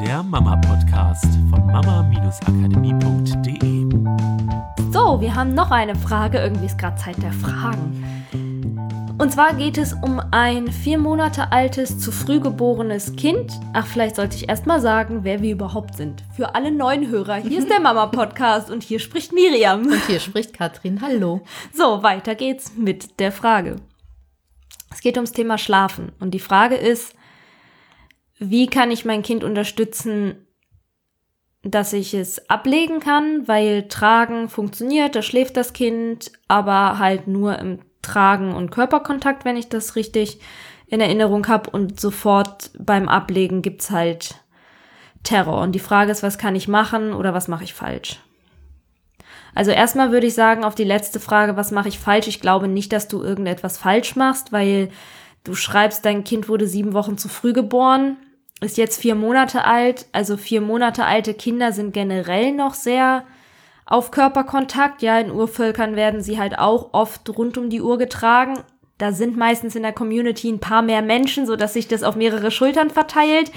der Mama-Podcast von mama-akademie.de. So, wir haben noch eine Frage. Irgendwie ist gerade Zeit der Fragen. Und zwar geht es um ein vier Monate altes, zu früh geborenes Kind. Ach, vielleicht sollte ich erst mal sagen, wer wir überhaupt sind. Für alle neuen Hörer, hier ist der Mama-Podcast und hier spricht Miriam. Und hier spricht Katrin. Hallo. So, weiter geht's mit der Frage. Es geht ums Thema Schlafen. Und die Frage ist, wie kann ich mein Kind unterstützen, dass ich es ablegen kann, weil Tragen funktioniert, da schläft das Kind, aber halt nur im Tragen und Körperkontakt, wenn ich das richtig in Erinnerung habe. Und sofort beim Ablegen gibt's halt Terror. Und die Frage ist, was kann ich machen oder was mache ich falsch? Also erstmal würde ich sagen, auf die letzte Frage, was mache ich falsch? Ich glaube nicht, dass du irgendetwas falsch machst, weil du schreibst, dein Kind wurde sieben Wochen zu früh geboren, ist jetzt vier Monate alt. Also vier Monate alte Kinder sind generell noch sehr auf Körperkontakt. Ja, in Urvölkern werden sie halt auch oft rund um die Uhr getragen. Da sind meistens in der Community ein paar mehr Menschen, so dass sich das auf mehrere Schultern verteilt.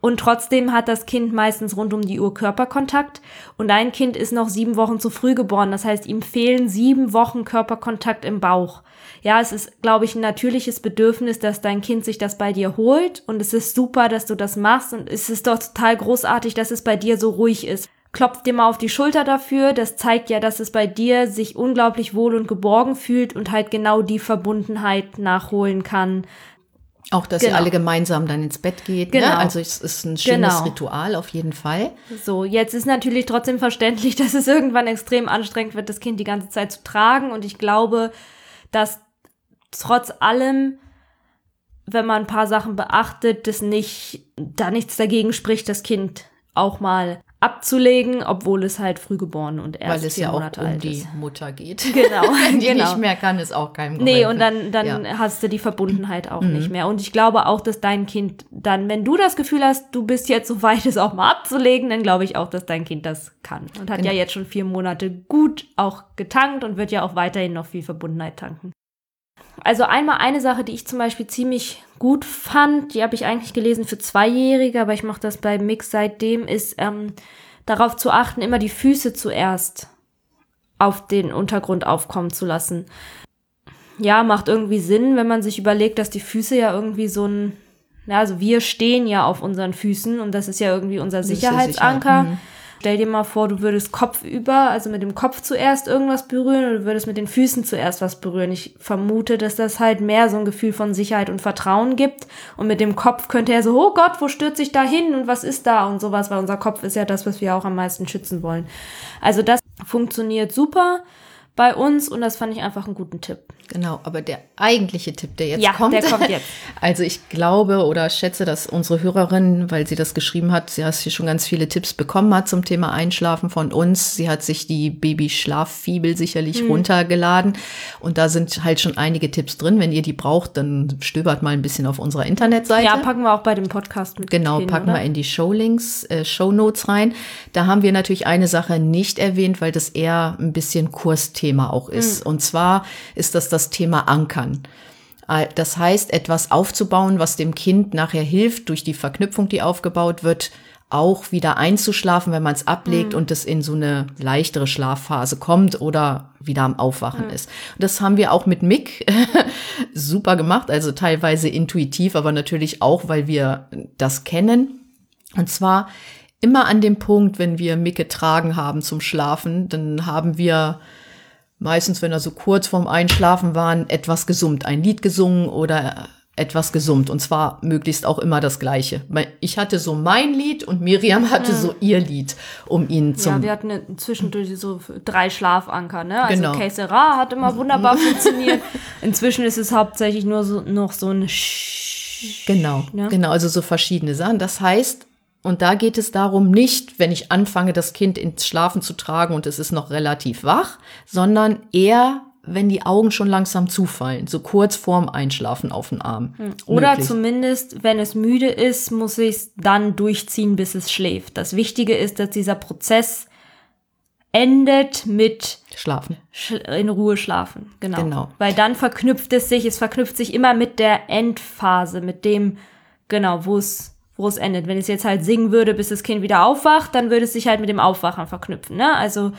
Und trotzdem hat das Kind meistens rund um die Uhr Körperkontakt. Und dein Kind ist noch sieben Wochen zu früh geboren. Das heißt, ihm fehlen sieben Wochen Körperkontakt im Bauch. Ja, es ist, glaube ich, ein natürliches Bedürfnis, dass dein Kind sich das bei dir holt. Und es ist super, dass du das machst. Und es ist doch total großartig, dass es bei dir so ruhig ist klopft dir mal auf die Schulter dafür. Das zeigt ja, dass es bei dir sich unglaublich wohl und geborgen fühlt und halt genau die Verbundenheit nachholen kann. Auch, dass genau. ihr alle gemeinsam dann ins Bett geht. Ne? Genau. Ne? Also es ist ein schönes genau. Ritual auf jeden Fall. So, jetzt ist natürlich trotzdem verständlich, dass es irgendwann extrem anstrengend wird, das Kind die ganze Zeit zu tragen. Und ich glaube, dass trotz allem, wenn man ein paar Sachen beachtet, das nicht, da nichts dagegen spricht, das Kind auch mal abzulegen, obwohl es halt früh geboren und erst Weil es ja auch um die. Mutter geht. Genau. Wenn die genau. nicht mehr kann, ist auch kein Grund. Nee, und dann, dann ja. hast du die Verbundenheit auch mhm. nicht mehr. Und ich glaube auch, dass dein Kind dann, wenn du das Gefühl hast, du bist jetzt so weit, es auch mal abzulegen, dann glaube ich auch, dass dein Kind das kann. Und hat genau. ja jetzt schon vier Monate gut auch getankt und wird ja auch weiterhin noch viel Verbundenheit tanken. Also einmal eine Sache, die ich zum Beispiel ziemlich gut fand, die habe ich eigentlich gelesen für Zweijährige, aber ich mache das bei Mix seitdem, ist ähm, darauf zu achten, immer die Füße zuerst auf den Untergrund aufkommen zu lassen. Ja, macht irgendwie Sinn, wenn man sich überlegt, dass die Füße ja irgendwie so ein, ja, also wir stehen ja auf unseren Füßen und das ist ja irgendwie unser Sicherheitsanker. Mhm. Stell dir mal vor, du würdest kopfüber, also mit dem Kopf zuerst irgendwas berühren oder du würdest mit den Füßen zuerst was berühren. Ich vermute, dass das halt mehr so ein Gefühl von Sicherheit und Vertrauen gibt. Und mit dem Kopf könnte er so, oh Gott, wo stürzt ich da hin und was ist da und sowas, weil unser Kopf ist ja das, was wir auch am meisten schützen wollen. Also das funktioniert super bei uns und das fand ich einfach einen guten Tipp. Genau, aber der eigentliche Tipp, der jetzt ja, kommt. Der kommt jetzt. Also ich glaube oder schätze, dass unsere Hörerin, weil sie das geschrieben hat, sie hat hier schon ganz viele Tipps bekommen hat zum Thema Einschlafen von uns. Sie hat sich die Baby-Schlaffibel sicherlich mhm. runtergeladen und da sind halt schon einige Tipps drin. Wenn ihr die braucht, dann stöbert mal ein bisschen auf unserer Internetseite. Ja, packen wir auch bei dem Podcast mit. Genau, hin, packen oder? wir in die Showlinks, äh, Shownotes rein. Da haben wir natürlich eine Sache nicht erwähnt, weil das eher ein bisschen Kursthema auch ist. Mhm. Und zwar ist das das das Thema Ankern. Äh, das heißt, etwas aufzubauen, was dem Kind nachher hilft, durch die Verknüpfung, die aufgebaut wird, auch wieder einzuschlafen, wenn man es ablegt mhm. und es in so eine leichtere Schlafphase kommt oder wieder am Aufwachen mhm. ist. Und das haben wir auch mit Mick super gemacht, also teilweise intuitiv, aber natürlich auch, weil wir das kennen. Und zwar immer an dem Punkt, wenn wir Mick getragen haben zum Schlafen, dann haben wir meistens, wenn er so kurz vorm Einschlafen waren, etwas gesummt, ein Lied gesungen oder etwas gesummt und zwar möglichst auch immer das gleiche. Ich hatte so mein Lied und Miriam hatte ja. so ihr Lied, um ihn zum Ja, wir hatten zwischendurch so drei Schlafanker, ne? Also genau. Caesera hat immer wunderbar funktioniert. Inzwischen ist es hauptsächlich nur so noch so ein Sch Genau, ne? genau, also so verschiedene Sachen. Das heißt, und da geht es darum, nicht, wenn ich anfange, das Kind ins Schlafen zu tragen und es ist noch relativ wach, sondern eher, wenn die Augen schon langsam zufallen, so kurz vorm Einschlafen auf den Arm. Hm. Oder möglich. zumindest, wenn es müde ist, muss ich es dann durchziehen, bis es schläft. Das Wichtige ist, dass dieser Prozess endet mit Schlafen. In Ruhe schlafen, genau. genau. Weil dann verknüpft es sich, es verknüpft sich immer mit der Endphase, mit dem, genau, wo es wo es endet. Wenn ich es jetzt halt singen würde, bis das Kind wieder aufwacht, dann würde es sich halt mit dem Aufwachen verknüpfen. Ne? Also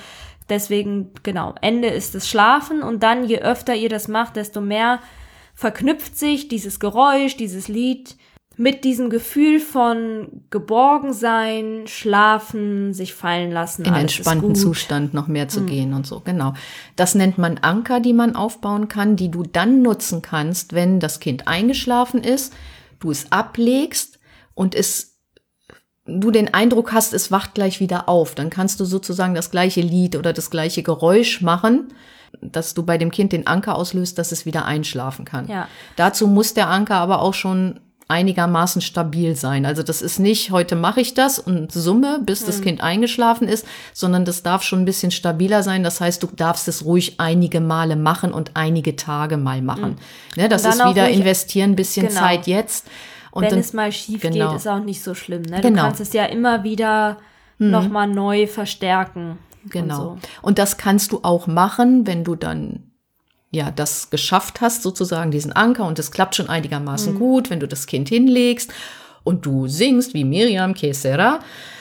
deswegen, genau, Ende ist das Schlafen und dann, je öfter ihr das macht, desto mehr verknüpft sich dieses Geräusch, dieses Lied mit diesem Gefühl von Geborgensein, Schlafen, sich fallen lassen. In entspannten Zustand noch mehr zu hm. gehen und so, genau. Das nennt man Anker, die man aufbauen kann, die du dann nutzen kannst, wenn das Kind eingeschlafen ist, du es ablegst und es du den Eindruck hast, es wacht gleich wieder auf. Dann kannst du sozusagen das gleiche Lied oder das gleiche Geräusch machen, dass du bei dem Kind den Anker auslöst, dass es wieder einschlafen kann. Ja. Dazu muss der Anker aber auch schon einigermaßen stabil sein. Also das ist nicht, heute mache ich das und summe, bis das hm. Kind eingeschlafen ist, sondern das darf schon ein bisschen stabiler sein. Das heißt, du darfst es ruhig einige Male machen und einige Tage mal machen. Hm. Ne, das ist wieder investieren, ein bisschen genau. Zeit jetzt. Und Wenn dann, es mal schief genau. geht, ist auch nicht so schlimm. Ne? Du genau. kannst es ja immer wieder hm. nochmal neu verstärken. Genau. Und, so. und das kannst du auch machen, wenn du dann ja, das geschafft hast, sozusagen diesen Anker und es klappt schon einigermaßen mhm. gut, wenn du das Kind hinlegst und du singst wie Miriam Kesera,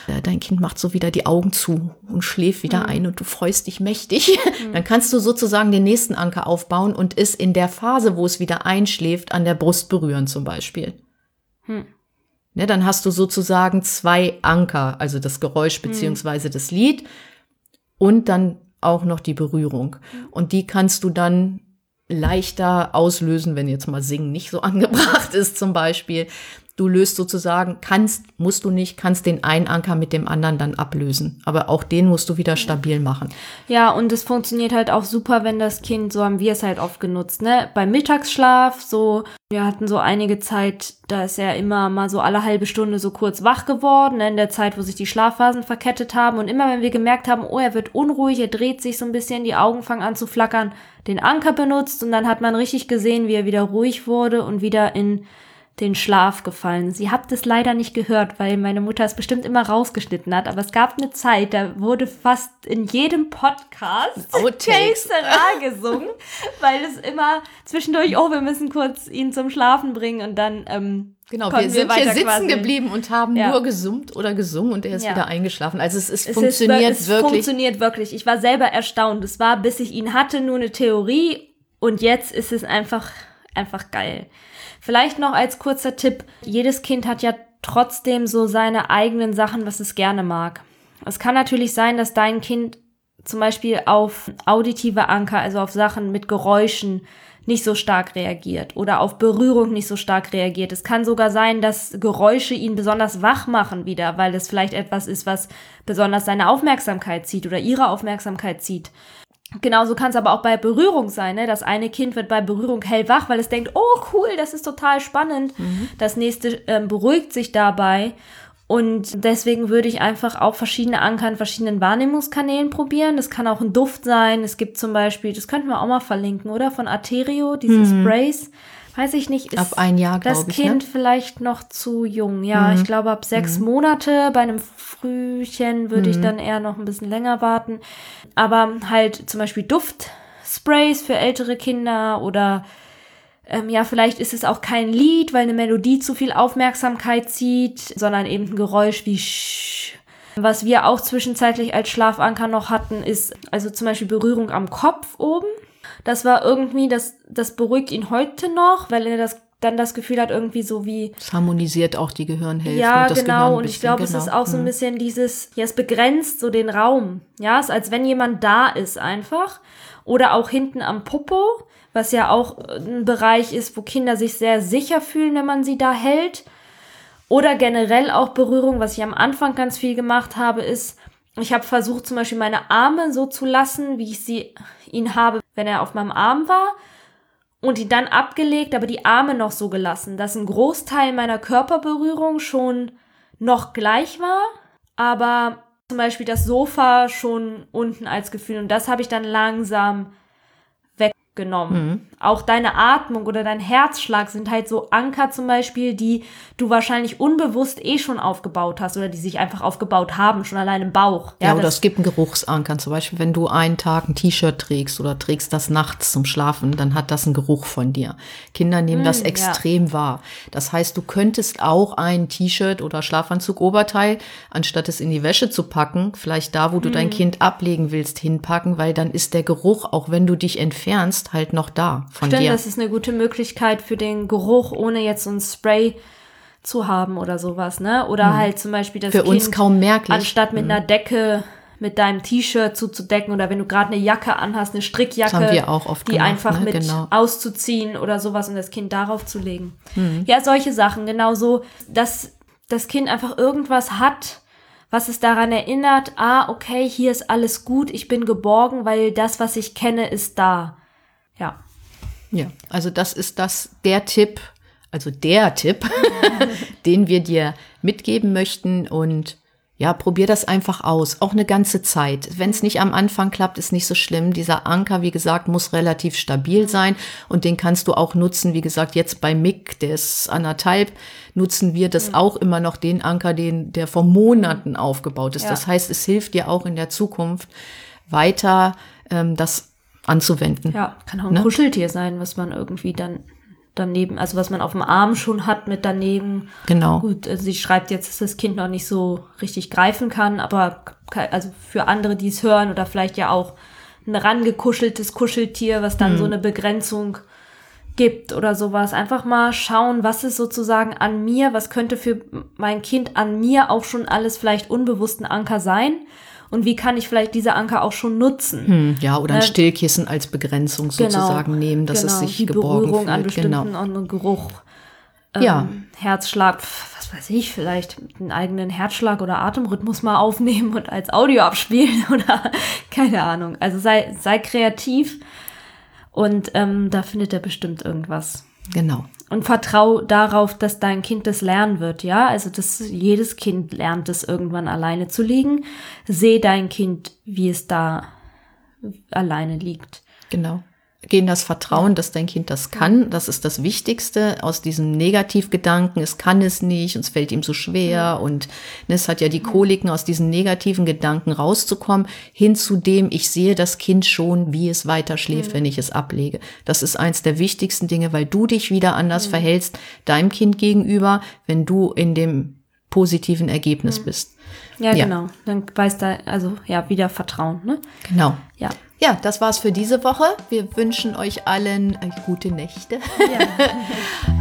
äh, dein Kind macht so wieder die Augen zu und schläft wieder mhm. ein und du freust dich mächtig, mhm. dann kannst du sozusagen den nächsten Anker aufbauen und es in der Phase, wo es wieder einschläft, an der Brust berühren zum Beispiel. Hm. Ne, dann hast du sozusagen zwei Anker, also das Geräusch hm. beziehungsweise das Lied und dann auch noch die Berührung. Und die kannst du dann leichter auslösen, wenn jetzt mal Singen nicht so angebracht ist zum Beispiel. Du löst sozusagen, kannst, musst du nicht, kannst den einen Anker mit dem anderen dann ablösen. Aber auch den musst du wieder stabil machen. Ja, und es funktioniert halt auch super, wenn das Kind, so haben wir es halt oft genutzt, ne? Beim Mittagsschlaf, so, wir hatten so einige Zeit, da ist er immer mal so alle halbe Stunde so kurz wach geworden, ne? in der Zeit, wo sich die Schlafphasen verkettet haben. Und immer wenn wir gemerkt haben, oh, er wird unruhig, er dreht sich so ein bisschen, die Augen fangen an zu flackern, den Anker benutzt und dann hat man richtig gesehen, wie er wieder ruhig wurde und wieder in den Schlaf gefallen. Sie habt es leider nicht gehört, weil meine Mutter es bestimmt immer rausgeschnitten hat. Aber es gab eine Zeit, da wurde fast in jedem Podcast Outtakes gesungen, weil es immer zwischendurch, oh, wir müssen kurz ihn zum Schlafen bringen und dann ähm, Genau, wir sind wir hier sitzen quasi. geblieben und haben ja. nur gesummt oder gesungen und er ist ja. wieder eingeschlafen. Also es, ist, es funktioniert ist, es wirklich. Es funktioniert wirklich. Ich war selber erstaunt. Es war, bis ich ihn hatte, nur eine Theorie und jetzt ist es einfach, einfach geil. Vielleicht noch als kurzer Tipp. Jedes Kind hat ja trotzdem so seine eigenen Sachen, was es gerne mag. Es kann natürlich sein, dass dein Kind zum Beispiel auf auditive Anker, also auf Sachen mit Geräuschen, nicht so stark reagiert oder auf Berührung nicht so stark reagiert. Es kann sogar sein, dass Geräusche ihn besonders wach machen wieder, weil es vielleicht etwas ist, was besonders seine Aufmerksamkeit zieht oder ihre Aufmerksamkeit zieht. Genauso kann es aber auch bei Berührung sein. Ne? Das eine Kind wird bei Berührung hellwach, weil es denkt, oh cool, das ist total spannend. Mhm. Das nächste ähm, beruhigt sich dabei. Und deswegen würde ich einfach auch verschiedene Anker in verschiedenen Wahrnehmungskanälen probieren. Das kann auch ein Duft sein. Es gibt zum Beispiel, das könnten wir auch mal verlinken, oder? Von Arterio, diese mhm. Sprays weiß ich nicht, ist ab ein Jahr, das ich, Kind ne? vielleicht noch zu jung. Ja, mhm. ich glaube ab sechs mhm. Monate. Bei einem Frühchen würde mhm. ich dann eher noch ein bisschen länger warten. Aber halt zum Beispiel Duftsprays für ältere Kinder oder ähm, ja, vielleicht ist es auch kein Lied, weil eine Melodie zu viel Aufmerksamkeit zieht, sondern eben ein Geräusch wie Sch. Was wir auch zwischenzeitlich als Schlafanker noch hatten, ist also zum Beispiel Berührung am Kopf oben. Das war irgendwie, das, das beruhigt ihn heute noch, weil er das dann das Gefühl hat, irgendwie so wie. Es harmonisiert auch die Gehirnhälfte. Ja, und genau. und ich glaube, genau. es ist auch so ein mhm. bisschen dieses, ja, es begrenzt so den Raum. Ja, es ist, als wenn jemand da ist einfach. Oder auch hinten am Popo, was ja auch ein Bereich ist, wo Kinder sich sehr sicher fühlen, wenn man sie da hält. Oder generell auch Berührung, was ich am Anfang ganz viel gemacht habe, ist, ich habe versucht, zum Beispiel meine Arme so zu lassen, wie ich sie ihn habe, wenn er auf meinem Arm war. Und ihn dann abgelegt, aber die Arme noch so gelassen, dass ein Großteil meiner Körperberührung schon noch gleich war, aber zum Beispiel das Sofa schon unten als Gefühl. Und das habe ich dann langsam genommen. Mhm. Auch deine Atmung oder dein Herzschlag sind halt so Anker zum Beispiel, die du wahrscheinlich unbewusst eh schon aufgebaut hast oder die sich einfach aufgebaut haben, schon allein im Bauch. Ja, ja oder es gibt einen Geruchsanker. Zum Beispiel, wenn du einen Tag ein T-Shirt trägst oder trägst das nachts zum Schlafen, dann hat das einen Geruch von dir. Kinder nehmen mm, das extrem ja. wahr. Das heißt, du könntest auch ein T-Shirt oder Schlafanzug, Oberteil, anstatt es in die Wäsche zu packen, vielleicht da, wo du mm. dein Kind ablegen willst, hinpacken, weil dann ist der Geruch, auch wenn du dich entfernst, halt noch da von Stimmt, dir. das ist eine gute Möglichkeit für den Geruch, ohne jetzt so ein Spray zu haben oder sowas, ne? Oder hm. halt zum Beispiel das für kind, uns kaum merklich. anstatt mit hm. einer Decke mit deinem T-Shirt zuzudecken oder wenn du gerade eine Jacke anhast, eine Strickjacke, die gemacht, einfach ne? mit genau. auszuziehen oder sowas und das Kind darauf zu legen. Hm. Ja, solche Sachen, genauso, dass das Kind einfach irgendwas hat, was es daran erinnert, ah, okay, hier ist alles gut, ich bin geborgen, weil das, was ich kenne, ist da. Ja. Ja, also das ist das der Tipp, also der Tipp, den wir dir mitgeben möchten und ja, probier das einfach aus, auch eine ganze Zeit. Wenn es nicht am Anfang klappt, ist nicht so schlimm. Dieser Anker, wie gesagt, muss relativ stabil sein und den kannst du auch nutzen. Wie gesagt, jetzt bei Mick, der ist anderthalb, nutzen wir das auch immer noch den Anker, den der vor Monaten aufgebaut ist. Ja. Das heißt, es hilft dir auch in der Zukunft weiter, ähm, das anzuwenden. Ja, kann auch ein ne? Kuscheltier sein, was man irgendwie dann daneben, also was man auf dem Arm schon hat mit daneben. Genau. Gut, also sie schreibt jetzt, dass das Kind noch nicht so richtig greifen kann, aber also für andere, die es hören oder vielleicht ja auch ein rangekuscheltes Kuscheltier, was dann hm. so eine Begrenzung gibt oder sowas. Einfach mal schauen, was ist sozusagen an mir, was könnte für mein Kind an mir auch schon alles vielleicht unbewussten Anker sein und wie kann ich vielleicht diese Anker auch schon nutzen. Hm, ja, oder ein äh, Stillkissen als Begrenzung genau, sozusagen nehmen, dass genau, es sich die geborgen Berührung fühlt. an bestimmten genau. und Geruch. Ähm, ja. Herzschlag, was weiß ich, vielleicht einen eigenen Herzschlag oder Atemrhythmus mal aufnehmen und als Audio abspielen oder keine Ahnung. Also sei, sei kreativ und ähm, da findet er bestimmt irgendwas. Genau und vertrau darauf, dass dein Kind das lernen wird, ja? Also, dass jedes Kind lernt es irgendwann alleine zu liegen. Seh dein Kind, wie es da alleine liegt. Genau gehen das Vertrauen, dass dein Kind das kann. Das ist das Wichtigste aus diesem Negativgedanken. Es kann es nicht und es fällt ihm so schwer und ne, es hat ja die Koliken aus diesen negativen Gedanken rauszukommen hin zu dem, ich sehe das Kind schon, wie es weiter schläft, wenn ich es ablege. Das ist eins der wichtigsten Dinge, weil du dich wieder anders verhältst deinem Kind gegenüber, wenn du in dem positiven Ergebnis bist. Ja, ja, genau. Dann weiß da, also ja, wieder Vertrauen, ne? Genau. Ja. Ja, das war's für diese Woche. Wir wünschen euch allen äh, gute Nächte ja.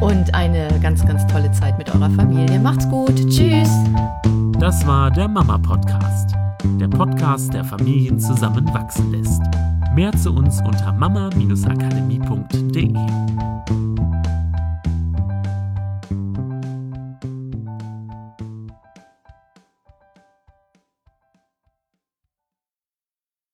und eine ganz, ganz tolle Zeit mit eurer Familie. Macht's gut. Tschüss. Das war der Mama Podcast. Der Podcast, der Familien zusammenwachsen lässt. Mehr zu uns unter mama-akademie.de.